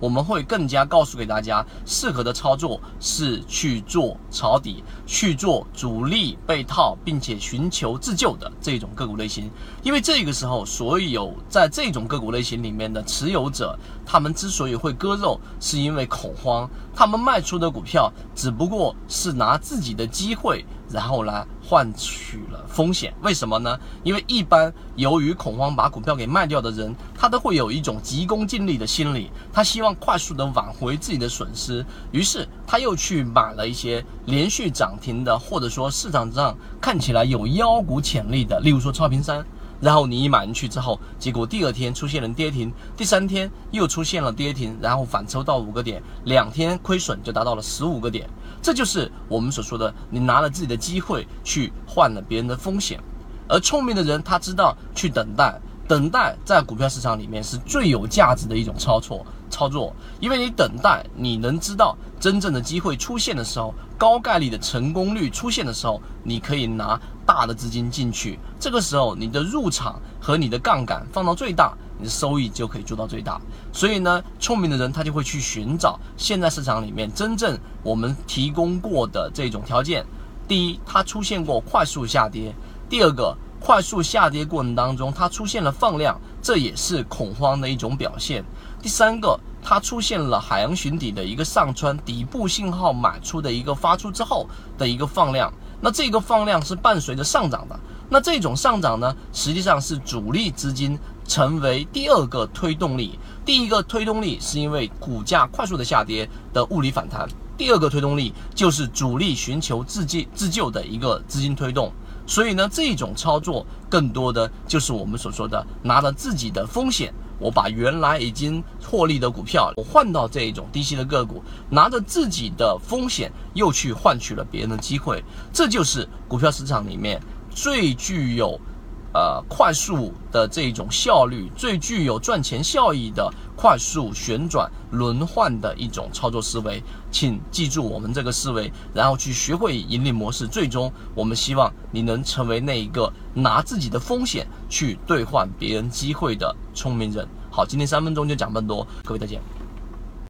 我们会更加告诉给大家，适合的操作是去做抄底，去做主力被套，并且寻求自救的这种个股类型。因为这个时候，所有在这种个股类型里面的持有者，他们之所以会割肉，是因为恐慌，他们卖出的股票只不过是拿自己的机会。然后来，换取了风险，为什么呢？因为一般由于恐慌把股票给卖掉的人，他都会有一种急功近利的心理，他希望快速的挽回自己的损失，于是他又去买了一些连续涨停的，或者说市场上看起来有妖股潜力的，例如说超频三。然后你一买进去之后，结果第二天出现了跌停，第三天又出现了跌停，然后反抽到五个点，两天亏损就达到了十五个点。这就是我们所说的，你拿了自己的机会去换了别人的风险。而聪明的人他知道去等待，等待在股票市场里面是最有价值的一种操作。操作，因为你等待，你能知道真正的机会出现的时候，高概率的成功率出现的时候，你可以拿大的资金进去。这个时候，你的入场和你的杠杆放到最大，你的收益就可以做到最大。所以呢，聪明的人他就会去寻找现在市场里面真正我们提供过的这种条件。第一，它出现过快速下跌；第二个，快速下跌过程当中它出现了放量，这也是恐慌的一种表现。第三个，它出现了海洋寻底的一个上穿底部信号买出的一个发出之后的一个放量，那这个放量是伴随着上涨的，那这种上涨呢，实际上是主力资金成为第二个推动力，第一个推动力是因为股价快速的下跌的物理反弹，第二个推动力就是主力寻求自救自救的一个资金推动，所以呢，这种操作更多的就是我们所说的拿着自己的风险。我把原来已经获利的股票，我换到这一种低息的个股，拿着自己的风险，又去换取了别人的机会，这就是股票市场里面最具有，呃，快速的这种效率，最具有赚钱效益的快速旋转轮换的一种操作思维。请记住我们这个思维，然后去学会盈利模式。最终，我们希望你能成为那一个拿自己的风险去兑换别人机会的聪明人。好，今天三分钟就讲这么多，各位再见。